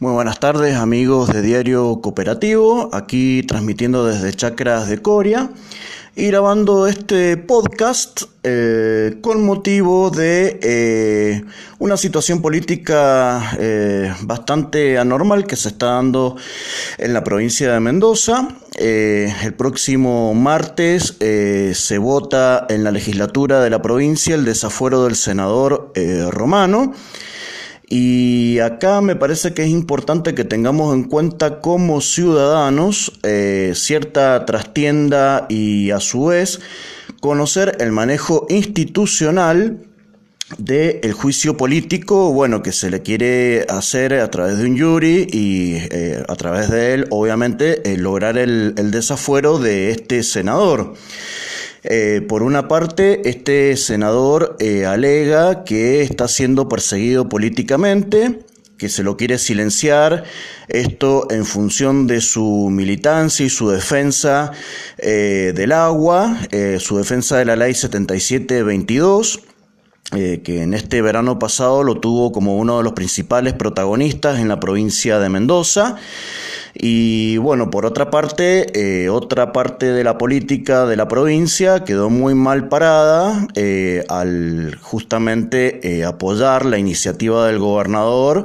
Muy buenas tardes amigos de Diario Cooperativo, aquí transmitiendo desde Chacras de Coria y grabando este podcast eh, con motivo de eh, una situación política eh, bastante anormal que se está dando en la provincia de Mendoza. el próximo martes se vota en la legislatura de la provincia el desafuero del senador romano. Y acá me parece que es importante que tengamos en cuenta como ciudadanos eh, cierta trastienda y a su vez conocer el manejo institucional del juicio político, bueno, que se le quiere hacer a través de un jury y eh, a través de él, obviamente, eh, lograr el, el desafuero de este senador. Eh, por una parte, este senador eh, alega que está siendo perseguido políticamente, que se lo quiere silenciar, esto en función de su militancia y su defensa eh, del agua, su defensa de la ley 7722. que en este verano pasado lo tuvo como uno de los principales protagonistas en la provincia de Mendoza. Y bueno, por otra parte, eh, otra parte de la política de la provincia quedó muy mal parada eh, al justamente eh, apoyar la iniciativa del gobernador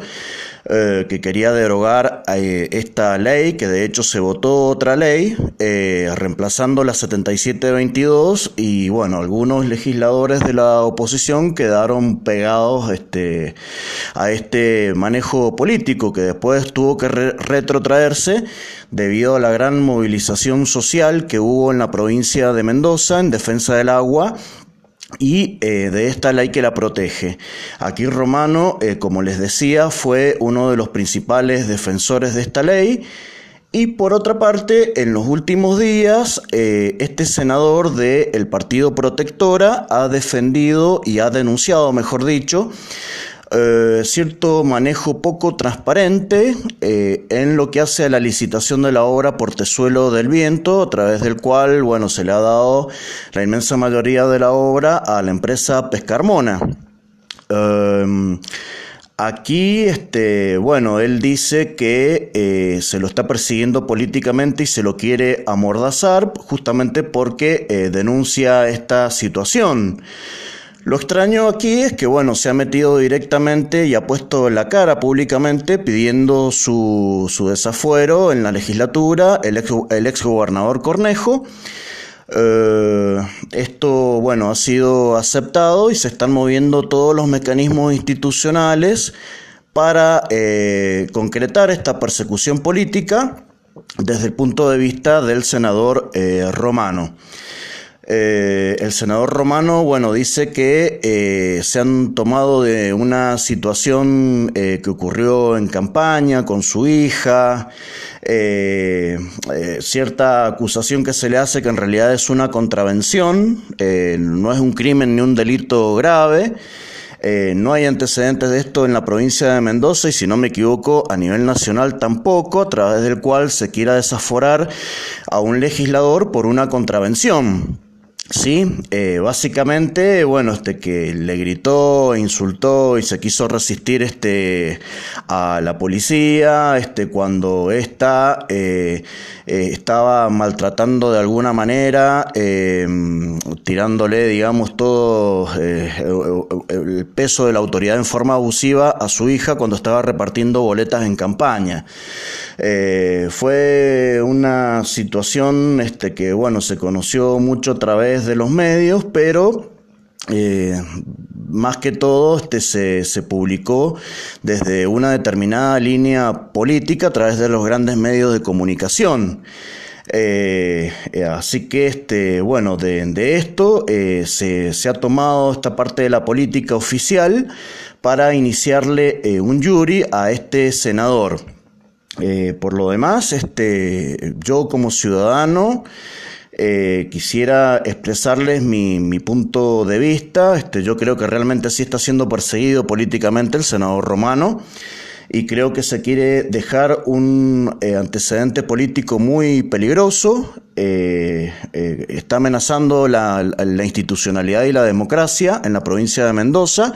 eh, que quería derogar eh, esta ley, que de hecho se votó otra ley, eh, reemplazando la 7722, y bueno, algunos legisladores de la oposición quedaron pegados este, a este manejo político, que después tuvo que retrotraerse debido a la gran movilización social que hubo en la provincia de Mendoza en defensa del agua y eh, de esta ley que la protege. Aquí Romano, eh, como les decía, fue uno de los principales defensores de esta ley. Y por otra parte, en los últimos días, eh, este senador del Partido Protectora ha defendido y ha denunciado, mejor dicho, eh, cierto manejo poco transparente eh, en lo que hace a la licitación de la obra Portezuelo del Viento, a través del cual, bueno, se le ha dado la inmensa mayoría de la obra a la empresa Pescarmona. Em, aquí, este, bueno, él dice que eh, se lo está persiguiendo políticamente y se lo quiere amordazar justamente porque denuncia esta situación. Lo extraño aquí es que, bueno, se ha metido directamente y ha puesto la cara públicamente pidiendo su, su desafuero en la legislatura, el ex, el ex gobernador Cornejo. Eh, esto, bueno, ha sido aceptado y se están moviendo todos los mecanismos institucionales para eh, concretar esta persecución política desde el punto de vista del senador eh, romano. Eh, el senador romano, bueno, dice que eh, se han tomado de una situación eh, que ocurrió en campaña con su hija, cierta acusación que se le hace que en realidad es una contravención, no es un crimen ni un delito grave. no hay antecedentes de esto en la provincia de Mendoza y si no me equivoco a nivel nacional tampoco, a través del cual se quiera desaforar a un legislador por una contravención. Sí, eh, básicamente, bueno, este que le gritó, insultó y se quiso resistir este a la policía, este cuando esta eh, eh, estaba maltratando de alguna manera, tirándole, digamos, todo el peso de la autoridad en forma abusiva a su hija cuando estaba repartiendo boletas en campaña. fue una situación, este que bueno, se conoció mucho a través de los medios, pero eh, más que todo este se, se, publicó desde una determinada línea política a través de los grandes medios de comunicación. Eh, eh, así que, este, bueno, de, de esto se, se, ha tomado esta parte de la política oficial para iniciarle un jury a este senador. por lo demás, este, yo como ciudadano, eh, quisiera expresarles mi, mi, punto de vista. Este, yo creo que realmente sí está siendo perseguido políticamente el senador romano y creo que se quiere dejar un eh, antecedente político muy peligroso eh, eh, está amenazando la, institucionalidad y la democracia en la provincia de Mendoza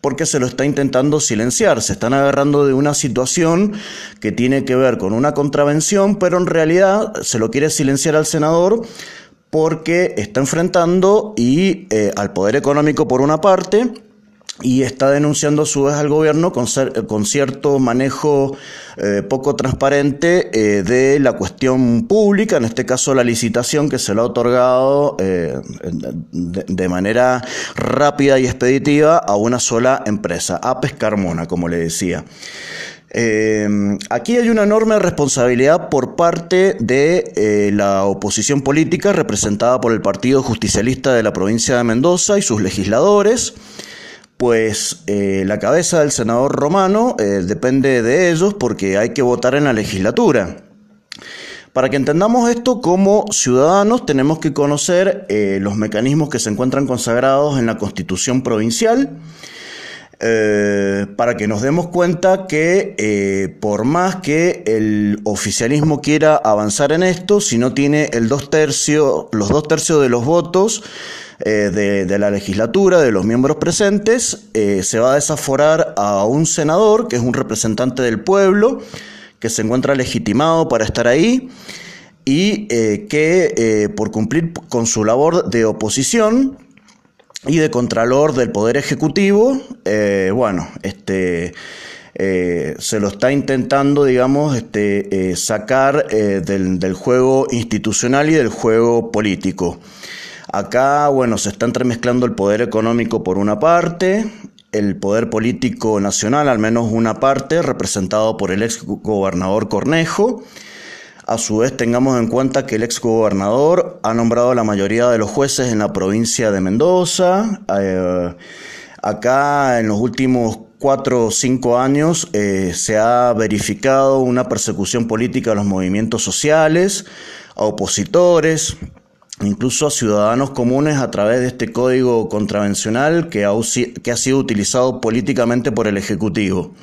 porque se lo está intentando silenciar. Se están agarrando de una situación que tiene que ver con una contravención, pero en realidad se lo quiere silenciar al senador porque está enfrentando y al poder económico por una parte y está denunciando a su vez al gobierno con, con cierto manejo eh, poco transparente eh, de la cuestión pública, en este caso la licitación que se le ha otorgado de, de, manera rápida y expeditiva a una sola empresa, a Pescarmona, como le decía. Eh, aquí hay una enorme responsabilidad por parte de eh, la oposición política representada por el Partido Justicialista de la provincia de Mendoza y sus legisladores, pues eh, la cabeza del senador romano depende de ellos porque hay que votar en la legislatura. Para que entendamos esto como ciudadanos tenemos que conocer los mecanismos que se encuentran consagrados en la Constitución provincial, eh, para que nos demos cuenta que eh, por más que el oficialismo quiera avanzar en esto, si no tiene el dos los dos tercios de los votos eh, de, la legislatura, de los miembros presentes, se va a desaforar a un senador, que es un representante del pueblo, que se encuentra legitimado para estar ahí y que por cumplir con su labor de oposición, y de Contralor del Poder Ejecutivo, eh, bueno, este, eh, se lo está intentando, digamos, este, eh, sacar del, del, juego institucional y del juego político. Acá, bueno, se está entremezclando el poder económico por una parte, el poder político nacional, al menos una parte, representado por el ex gobernador Cornejo, a su vez, tengamos en cuenta que el ex gobernador ha nombrado a la mayoría de los jueces en la provincia de Mendoza. Eh, acá, en los últimos cuatro o cinco años, eh, se ha verificado una persecución política a los movimientos sociales, a opositores, incluso a ciudadanos comunes a través de este código contravencional que ha sido utilizado políticamente por el Ejecutivo.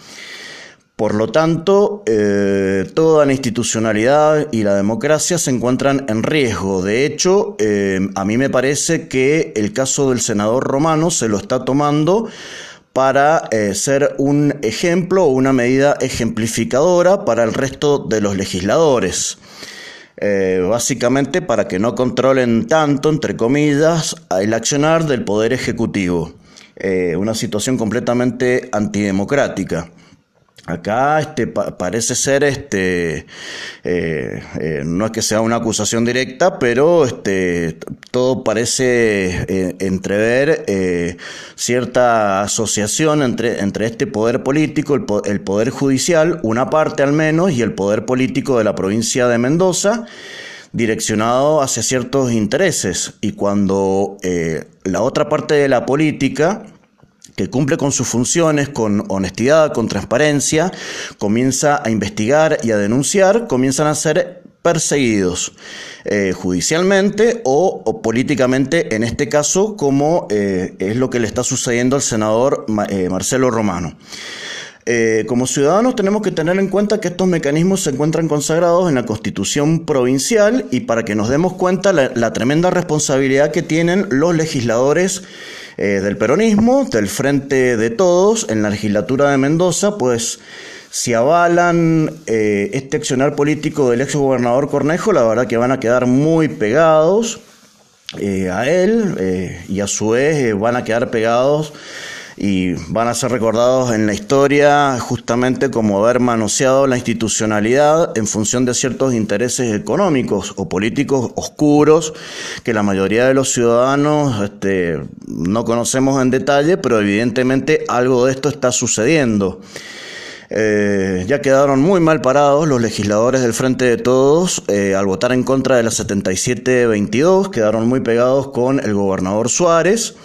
Por lo tanto, eh, toda la institucionalidad y la democracia se encuentran en riesgo. De hecho, eh, a mí me parece que el caso del senador romano se lo está tomando para eh, ser un ejemplo o una medida ejemplificadora para el resto de los legisladores. Básicamente para que no controlen tanto, entre comillas, el accionar del Poder Ejecutivo. una situación completamente antidemocrática. Acá este, parece ser, este, eh, eh, no es que sea una acusación directa, pero este, todo parece eh, entrever cierta asociación entre, entre este poder político, el, el, poder judicial, una parte al menos, y el poder político de la provincia de Mendoza, direccionado hacia ciertos intereses. Y cuando la otra parte de la política, que cumple con sus funciones con honestidad, con transparencia, comienza a investigar y a denunciar, comienzan a ser perseguidos eh, judicialmente o, políticamente, en este caso, como eh, es lo que le está sucediendo al senador eh, Marcelo Romano. como ciudadanos tenemos que tener en cuenta que estos mecanismos se encuentran consagrados en la Constitución provincial y para que nos demos cuenta la tremenda responsabilidad que tienen los legisladores eh, del peronismo, del Frente de Todos, en la legislatura de Mendoza, pues si avalan eh, este accionar político del ex gobernador Cornejo, la verdad que van a quedar muy pegados eh, a él y a su vez van a quedar pegados y van a ser recordados en la historia justamente como haber manoseado la institucionalidad en función de ciertos intereses económicos o políticos oscuros que la mayoría de los ciudadanos este, no conocemos en detalle, pero evidentemente algo de esto está sucediendo. Eh, ya quedaron muy mal parados los legisladores del Frente de Todos eh, al votar en contra de la 77-22, quedaron muy pegados con el gobernador Suárez.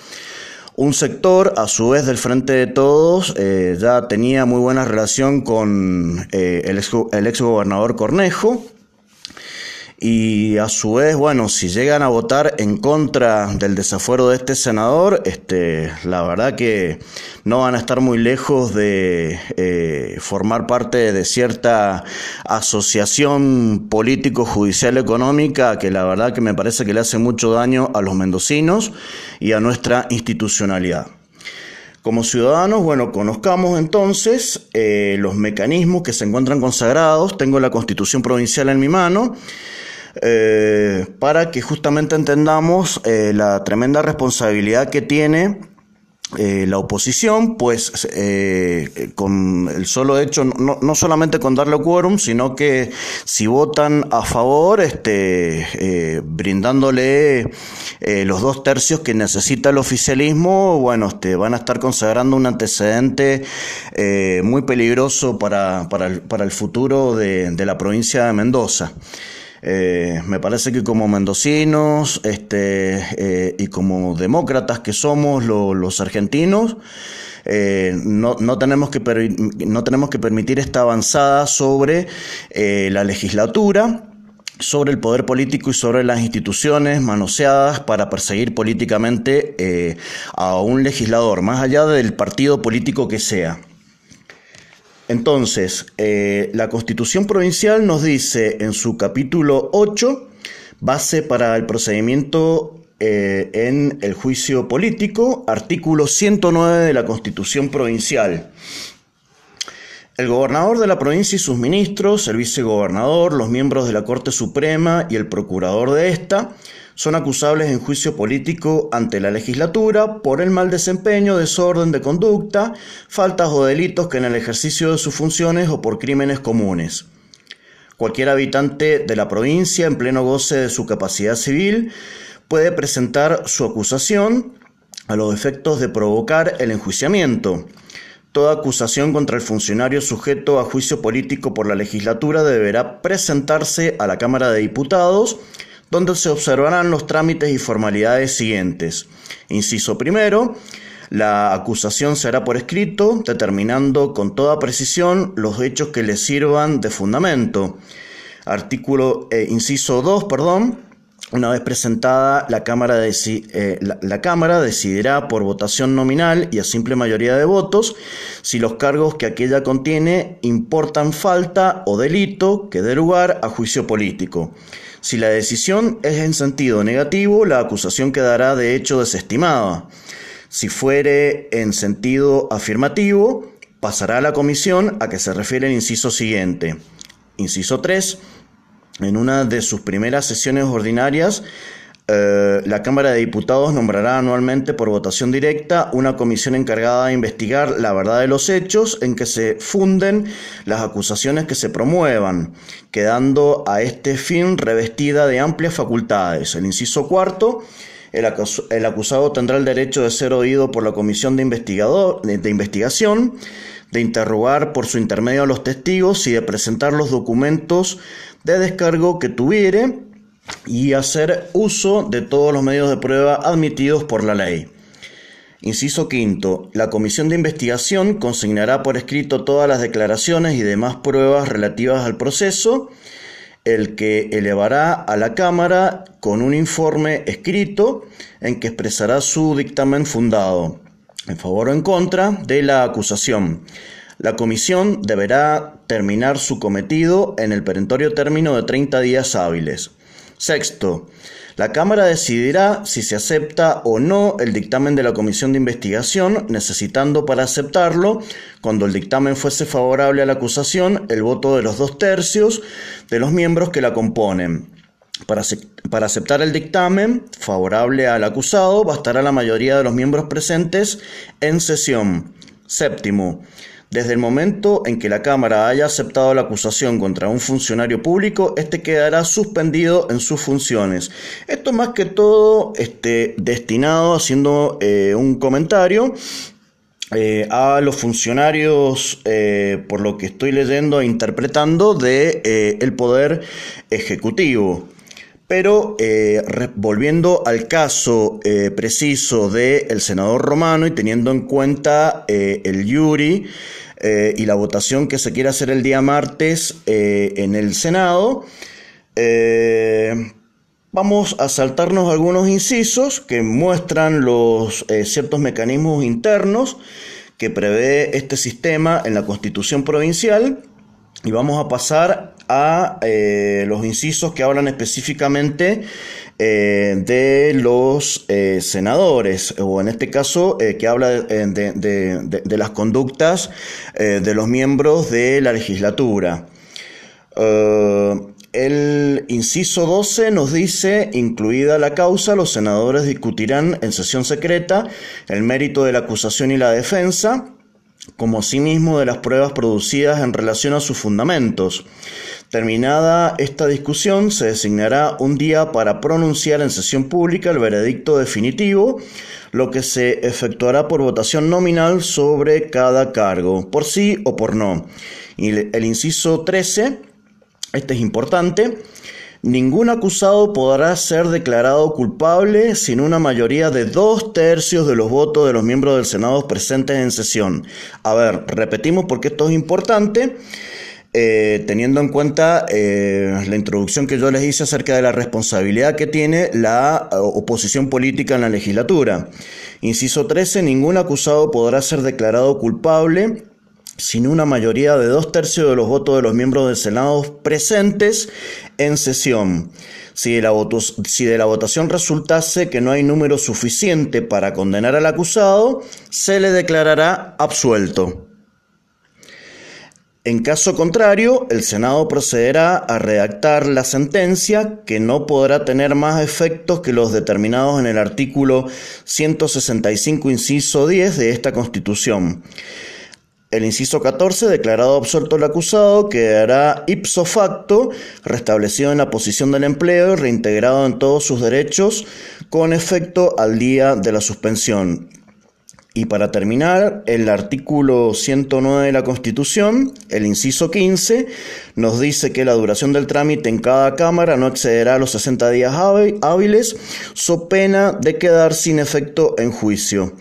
Un sector, a su vez, del Frente de Todos, eh, ya tenía muy buena relación con eh, el, ex, gobernador Cornejo. Y a su vez, bueno, si llegan a votar en contra del desafuero de este senador, este, la verdad que no van a estar muy lejos de eh, formar parte de cierta asociación político-judicial económica que la verdad que me parece que le hace mucho daño a los mendocinos y a nuestra institucionalidad. Como ciudadanos, bueno, conozcamos entonces eh, los mecanismos que se encuentran consagrados. Tengo la constitución provincial en mi mano eh, para que justamente entendamos eh, la tremenda responsabilidad que tiene eh, la oposición, pues con el solo hecho, no, no, solamente con darle quórum, sino que si votan a favor, este, brindándole los dos tercios que necesita el oficialismo, bueno, este, van a estar consagrando un antecedente muy peligroso para, para, el, para el futuro de, de la provincia de Mendoza. Eh, me parece que como mendocinos este, eh, y como demócratas que somos los argentinos, eh, no, no, tenemos que no tenemos que permitir esta avanzada sobre la legislatura sobre el poder político y sobre las instituciones manoseadas para perseguir políticamente a un legislador, más allá del partido político que sea. Entonces, eh, la Constitución Provincial nos dice en su capítulo 8, base para el procedimiento eh, en el juicio político, artículo 109 de la Constitución Provincial. El gobernador de la provincia y sus ministros, el vicegobernador, los miembros de la Corte Suprema y el procurador de esta son acusables en juicio político ante la legislatura por el mal desempeño, desorden de conducta, faltas o delitos que en el ejercicio de sus funciones o por crímenes comunes. Cualquier habitante de la provincia en pleno goce de su capacidad civil puede presentar su acusación a los efectos de provocar el enjuiciamiento. Toda acusación contra el funcionario sujeto a juicio político por la legislatura deberá presentarse a la Cámara de Diputados donde se observarán los trámites y formalidades siguientes. Inciso primero, la acusación será por escrito, determinando con toda precisión los hechos que le sirvan de fundamento. Artículo, eh, inciso 2, perdón. Una vez presentada, la cámara, eh, la Cámara decidirá por votación nominal y a simple mayoría de votos si los cargos que aquella contiene importan falta o delito que dé lugar a juicio político. Si la decisión es en sentido negativo, la acusación quedará de hecho desestimada. Si fuere en sentido afirmativo, pasará a la comisión a que se refiere el inciso siguiente. Inciso 3. En una de sus primeras sesiones ordinarias, eh, la Cámara de Diputados nombrará anualmente por votación directa una comisión encargada de investigar la verdad de los hechos en que se funden las acusaciones que se promuevan, quedando a este fin revestida de amplias facultades. El inciso cuarto. El, acusado tendrá el derecho de ser oído por la comisión de, investigador, de investigación, de interrogar por su intermedio a los testigos y de presentar los documentos de descargo que tuviere y hacer uso de todos los medios de prueba admitidos por la ley. Inciso quinto, la comisión de investigación consignará por escrito todas las declaraciones y demás pruebas relativas al proceso, el que elevará a la Cámara con un informe escrito en que expresará su dictamen fundado, en favor o en contra de la acusación. La comisión deberá terminar su cometido en el perentorio término de 30 días hábiles. Sexto, la Cámara decidirá si se acepta o no el dictamen de la Comisión de Investigación, necesitando para aceptarlo, cuando el dictamen fuese favorable a la acusación, el voto de los dos tercios de los miembros que la componen. Para, para, aceptar el dictamen favorable al acusado, bastará la mayoría de los miembros presentes en sesión. Séptimo, desde el momento en que la Cámara haya aceptado la acusación contra un funcionario público, este quedará suspendido en sus funciones. Esto más que todo este, destinado, haciendo eh, un comentario, eh, a los funcionarios, eh, por lo que estoy leyendo e interpretando, de el Poder Ejecutivo. Pero volviendo al caso preciso del senador romano y teniendo en cuenta el Yuri, eh, y la votación que se quiere hacer el día martes eh, en el Senado, Eh, vamos a saltarnos algunos incisos que muestran los eh, ciertos mecanismos internos que prevé este sistema en la Constitución provincial y vamos a pasar a eh, los incisos que hablan específicamente de los senadores, o en este caso que habla de las conductas de los miembros de la legislatura. Eh, el inciso 12 nos dice, incluida la causa, los senadores discutirán en sesión secreta el mérito de la acusación y la defensa, como asimismo de las pruebas producidas en relación a sus fundamentos. Terminada esta discusión, se designará un día para pronunciar en sesión pública el veredicto definitivo, lo que se efectuará por votación nominal sobre cada cargo, por sí o por no. Y el inciso 13 este es importante. Ningún acusado podrá ser declarado culpable sin una mayoría de dos tercios de los votos de los miembros del Senado presentes en sesión. A ver, repetimos porque esto es importante. Eh, teniendo en cuenta eh, la introducción que yo les hice acerca de la responsabilidad que tiene la eh, oposición política en la legislatura. Inciso 13. Ningún acusado podrá ser declarado culpable sin una mayoría de dos tercios de los votos de los miembros del Senado presentes en sesión. Si de, la si de la votación resultase que no hay número suficiente para condenar al acusado, se le declarará absuelto. En caso contrario, el Senado procederá a redactar la sentencia que no podrá tener más efectos que los determinados en el artículo 165, inciso 10 de esta Constitución. El inciso 14, declarado absuelto el acusado, quedará ipso facto restablecido en la posición del empleo y reintegrado en todos sus derechos con efecto al día de la suspensión. Y para terminar, el artículo 109 de la Constitución, el inciso 15, nos dice que la duración del trámite en cada Cámara no excederá a los 60 días hábiles, so pena de quedar sin efecto en juicio.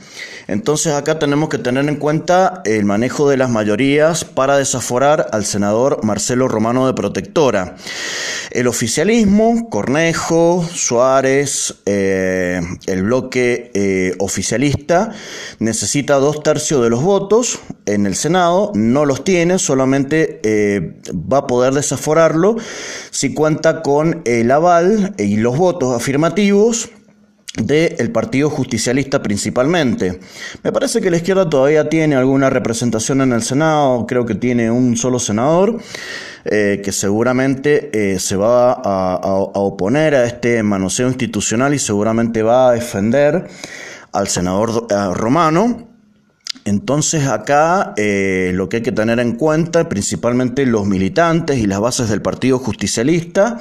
Entonces acá tenemos que tener en cuenta el manejo de las mayorías para desaforar al senador Marcelo Romano de Protectora. El oficialismo, Cornejo, Suárez, eh, el bloque eh, oficialista, necesita dos tercios de los votos en el Senado, no los tiene, solamente eh, va a poder desaforarlo si cuenta con el aval y los votos afirmativos del Partido Justicialista principalmente. Me parece que la izquierda todavía tiene alguna representación en el Senado, creo que tiene un solo senador, eh, que seguramente eh, se va a, oponer a este manoseo institucional y seguramente va a defender al senador romano. Entonces acá eh, lo que hay que tener en cuenta, principalmente los militantes y las bases del Partido Justicialista,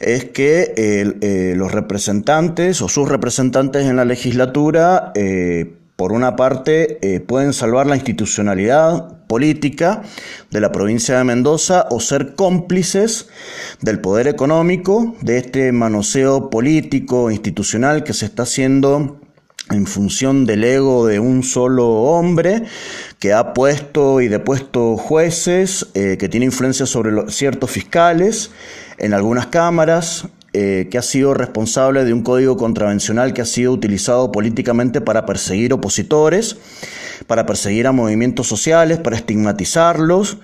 es que eh, los representantes o sus representantes en la legislatura, eh, por una parte, pueden salvar la institucionalidad política de la provincia de Mendoza o ser cómplices del poder económico, de este manoseo político, institucional que se está haciendo en función del ego de un solo hombre que ha puesto y depuesto jueces, eh, que tiene influencia sobre ciertos fiscales en algunas cámaras, eh, que ha sido responsable de un código contravencional que ha sido utilizado políticamente para perseguir opositores, para perseguir a movimientos sociales, para estigmatizarlos,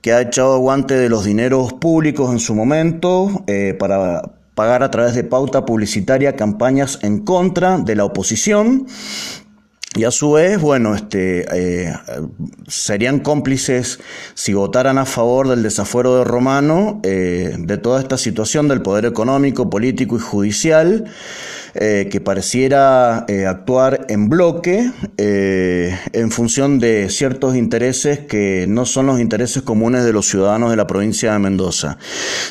que ha echado guante de los dineros públicos en su momento, eh, para pagar a través de pauta publicitaria campañas en contra de la oposición. Y a su vez, bueno, este, eh, serían cómplices si votaran a favor del desafuero de Romano eh, de toda esta situación del poder económico, político y judicial eh, que pareciera eh, actuar en bloque eh, en función de ciertos intereses que no son los intereses comunes de los ciudadanos de la provincia de Mendoza.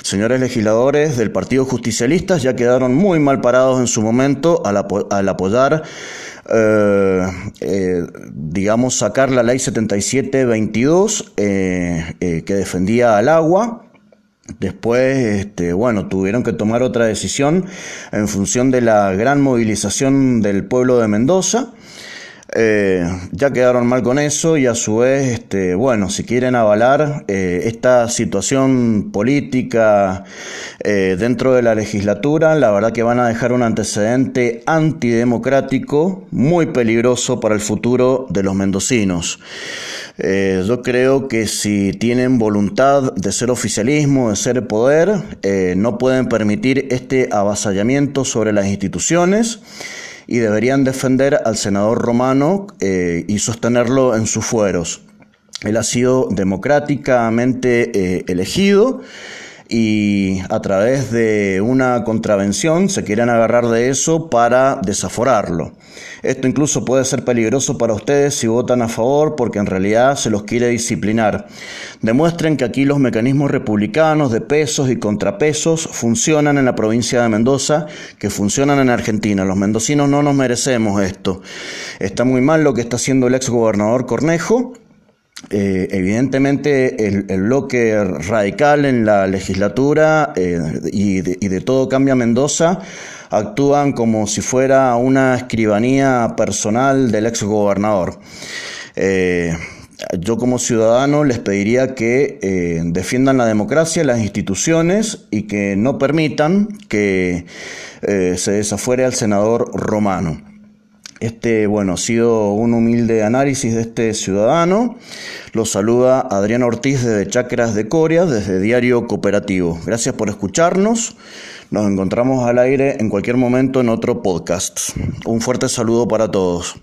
Señores legisladores del Partido Justicialista ya quedaron muy mal parados en su momento al, apoyar digamos, sacar la ley 7722 que defendía al agua Después, este, bueno, tuvieron que tomar otra decisión en función de la gran movilización del pueblo de Mendoza. Eh, ya quedaron mal con eso y a su vez, este, bueno, si quieren avalar eh, esta situación política eh, dentro de la legislatura, la verdad que van a dejar un antecedente antidemocrático muy peligroso para el futuro de los mendocinos. yo creo que si tienen voluntad de ser oficialismo, de ser poder, no pueden permitir este avasallamiento sobre las instituciones y deberían defender al senador romano eh, y sostenerlo en sus fueros. Él ha sido democráticamente eh, elegido y a través de una contravención se quieren agarrar de eso para desaforarlo. Esto incluso puede ser peligroso para ustedes si votan a favor porque en realidad se los quiere disciplinar. Demuestren que aquí los mecanismos republicanos de pesos y contrapesos funcionan en la provincia de Mendoza, que funcionan en Argentina. Los mendocinos no nos merecemos esto. Está muy mal lo que está haciendo el ex gobernador Cornejo eh, evidentemente el, bloque radical en la legislatura eh, y, de, todo cambia Mendoza actúan como si fuera una escribanía personal del ex gobernador. Eh, yo como ciudadano les pediría que defiendan la democracia, las instituciones y que no permitan que se desafuere al senador romano. Este, bueno, ha sido un humilde análisis de este ciudadano. Lo saluda Adrián Ortiz desde Chacras de Coria, desde Diario Cooperativo. Gracias por escucharnos. Nos encontramos al aire en cualquier momento en otro podcast. Un fuerte saludo para todos.